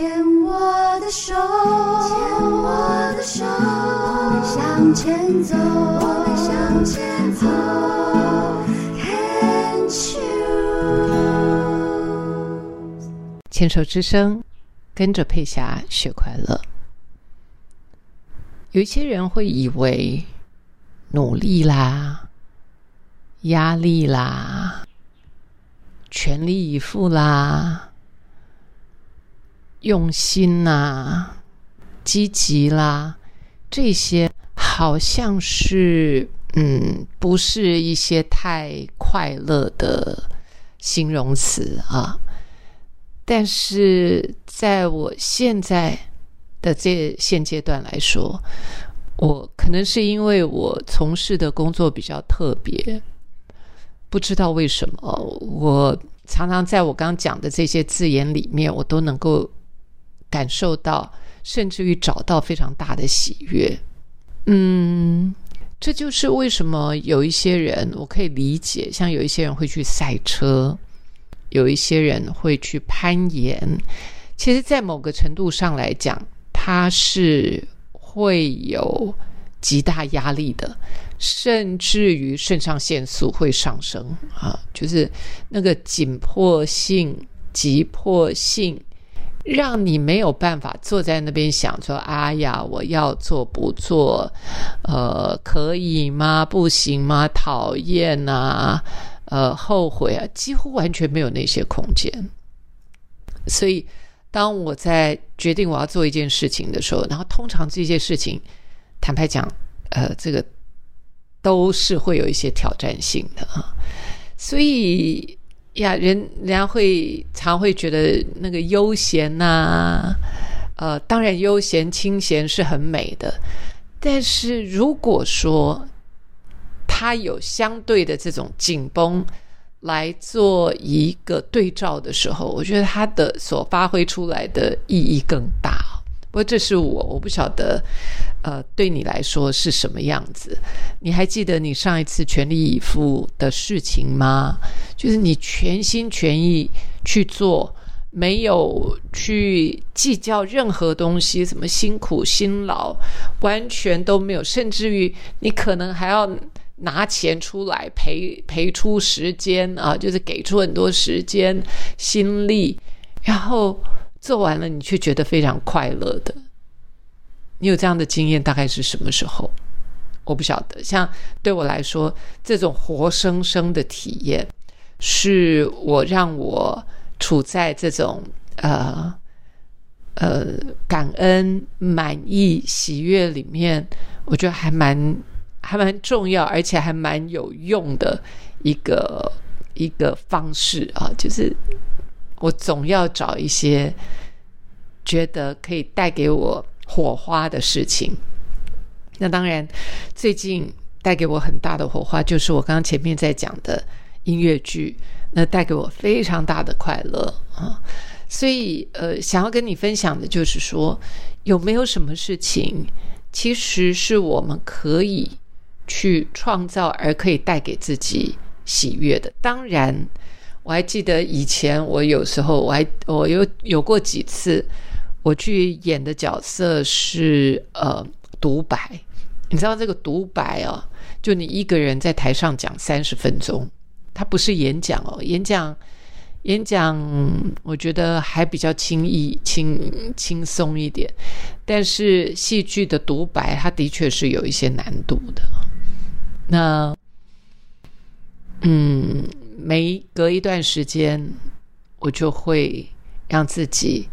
牵我的手，牵我的手，我们向前走，我们向前走。牵手之声，跟着佩霞学快乐。有一些人会以为努力啦、压力啦、全力以赴啦、用心呐、积极啦，这些好像是嗯，不是一些太快乐的形容词啊。但是在我现在的这现阶段来说，我可能是因为我从事的工作比较特别，不知道为什么，我常常在我刚讲的这些字眼里面，我都能够感受到，甚至于找到非常大的喜悦。嗯，这就是为什么有一些人我可以理解，像有一些人会去赛车。有一些人会去攀岩，其实，在某个程度上来讲，它是会有极大压力的，甚至于肾上腺素会上升啊，就是那个紧迫性、急迫性，让你没有办法坐在那边想说：“哎呀，我要做不做？呃，可以吗？不行吗？讨厌呐！”呃，后悔啊，几乎完全没有那些空间。所以，当我在决定我要做一件事情的时候，然后通常这些事情，坦白讲，呃，这个都是会有一些挑战性的啊。所以呀，人人家会常会觉得那个悠闲呐，呃，当然悠闲清闲是很美的，但是如果说，它有相对的这种紧绷来做一个对照的时候，我觉得它的所发挥出来的意义更大。不过这是我，我不晓得，呃，对你来说是什么样子？你还记得你上一次全力以赴的事情吗？就是你全心全意去做，没有去计较任何东西，什么辛苦辛劳，完全都没有，甚至于你可能还要。拿钱出来赔赔出时间啊，就是给出很多时间心力，然后做完了，你却觉得非常快乐的。你有这样的经验，大概是什么时候？我不晓得。像对我来说，这种活生生的体验，是我让我处在这种呃呃感恩、满意、喜悦里面，我觉得还蛮。还蛮重要，而且还蛮有用的一个一个方式啊！就是我总要找一些觉得可以带给我火花的事情。那当然，最近带给我很大的火花，就是我刚刚前面在讲的音乐剧，那带给我非常大的快乐啊！所以，呃，想要跟你分享的就是说，有没有什么事情，其实是我们可以。去创造而可以带给自己喜悦的。当然，我还记得以前我有时候我还我有有过几次我去演的角色是呃独白。你知道这个独白哦，就你一个人在台上讲三十分钟，它不是演讲哦。演讲演讲，我觉得还比较轻易轻轻松一点。但是戏剧的独白，它的确是有一些难度的。那，嗯，每隔一段时间，我就会让自己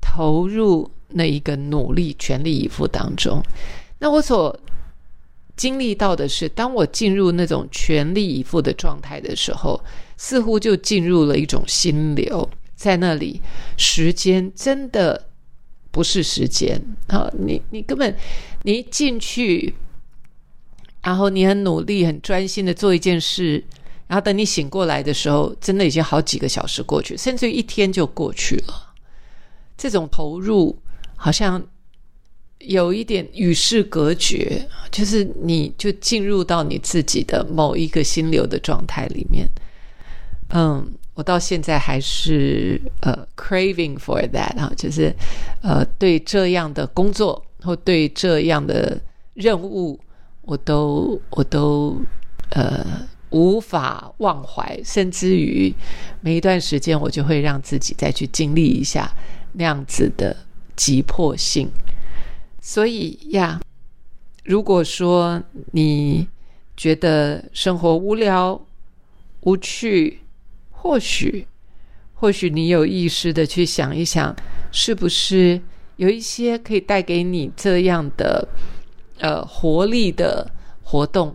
投入那一个努力、全力以赴当中。那我所经历到的是，当我进入那种全力以赴的状态的时候，似乎就进入了一种心流，在那里，时间真的不是时间啊！你你根本你一进去。然后你很努力、很专心的做一件事，然后等你醒过来的时候，真的已经好几个小时过去，甚至于一天就过去了。这种投入好像有一点与世隔绝，就是你就进入到你自己的某一个心流的状态里面。嗯，我到现在还是呃 craving for that 啊，就是呃对这样的工作或对这样的任务，我都我都呃无法忘怀，甚至于每一段时间我就会让自己再去经历一下那样子的急迫性。所以呀，如果说你觉得生活无聊无趣，或许，或许你有意识的去想一想，是不是有一些可以带给你这样的呃活力的活动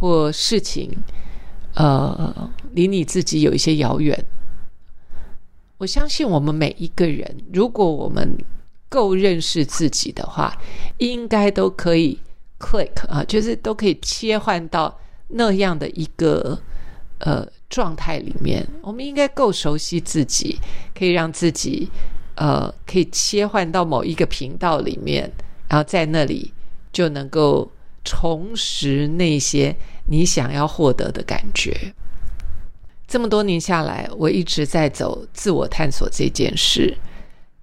或事情，呃，离你自己有一些遥远。我相信我们每一个人，如果我们够认识自己的话，应该都可以 click 啊，就是都可以切换到那样的一个呃。状态里面，我们应该够熟悉自己，可以让自己呃，可以切换到某一个频道里面，然后在那里就能够重拾那些你想要获得的感觉。这么多年下来，我一直在走自我探索这件事，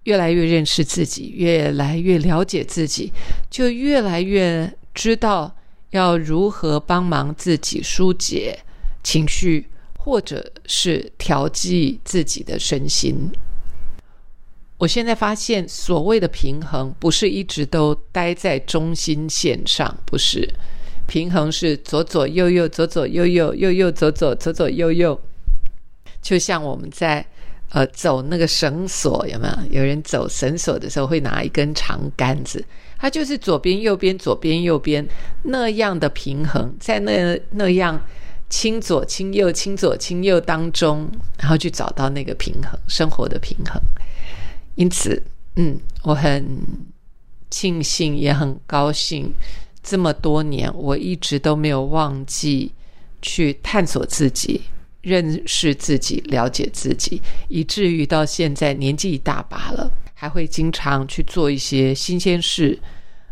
越来越认识自己，越来越了解自己，就越来越知道要如何帮忙自己疏解情绪。或者是调剂自己的身心。我现在发现，所谓的平衡，不是一直都待在中心线上，不是平衡是左左右右，左左右右，右右左左，左左右右。就像我们在呃走那个绳索，有没有？有人走绳索的时候会拿一根长杆子，它就是左边右边，左边右边那样的平衡，在那那样。轻左轻右，轻左轻右当中，然后去找到那个平衡，生活的平衡。因此，嗯，我很庆幸，也很高兴，这么多年我一直都没有忘记去探索自己、认识自己、了解自己，以至于到现在年纪一大把了，还会经常去做一些新鲜事，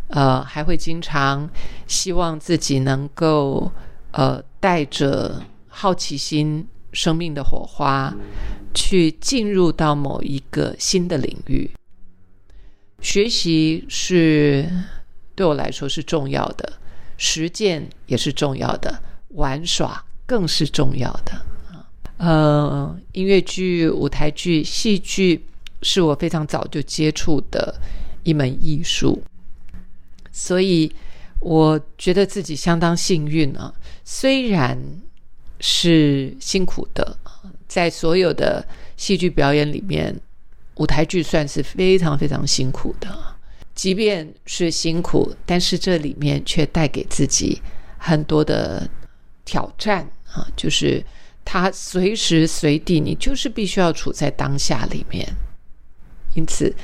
呃，还会经常希望自己能够。呃，带着好奇心、生命的火花，去进入到某一个新的领域。学习是对我来说是重要的，实践也是重要的，玩耍更是重要的啊。呃，音乐剧、舞台剧、戏剧是我非常早就接触的一门艺术，所以。我觉得自己相当幸运啊，虽然是辛苦的，在所有的戏剧表演里面，舞台剧算是非常非常辛苦的。即便是辛苦，但是这里面却带给自己很多的挑战啊，就是它随时随地，你就是必须要处在当下里面。因此，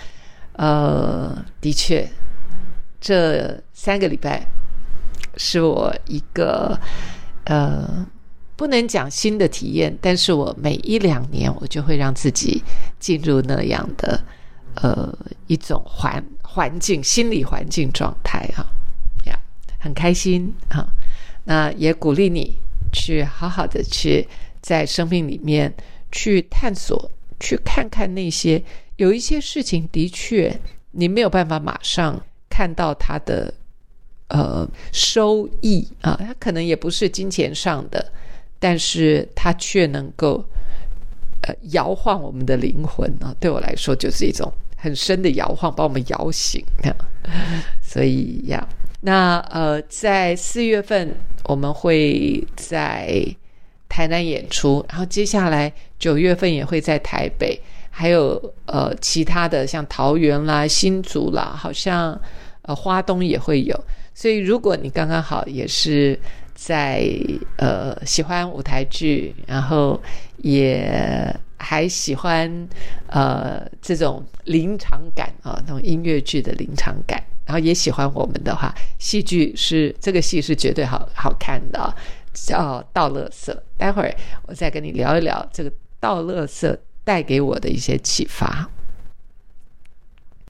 呃，的确。这三个礼拜是我一个呃，不能讲新的体验，但是我每一两年我就会让自己进入那样的呃一种环环境、心理环境状态啊，呀，很开心啊。那也鼓励你去好好的去在生命里面去探索，去看看那些有一些事情，的确你没有办法马上。看到他的呃收益啊，他可能也不是金钱上的，但是他却能够呃摇晃我们的灵魂啊。对我来说，就是一种很深的摇晃，把我们摇醒。所以呀，那呃，在四月份我们会在台南演出，然后接下来九月份也会在台北，还有呃其他的像桃园啦、新竹啦，好像。呃，花东也会有，所以如果你刚刚好也是在呃喜欢舞台剧，然后也还喜欢呃这种临场感啊，那种音乐剧的临场感，然后也喜欢我们的话，戏剧是这个戏是绝对好好看的，叫《倒乐色》。待会儿我再跟你聊一聊这个《倒乐色》带给我的一些启发。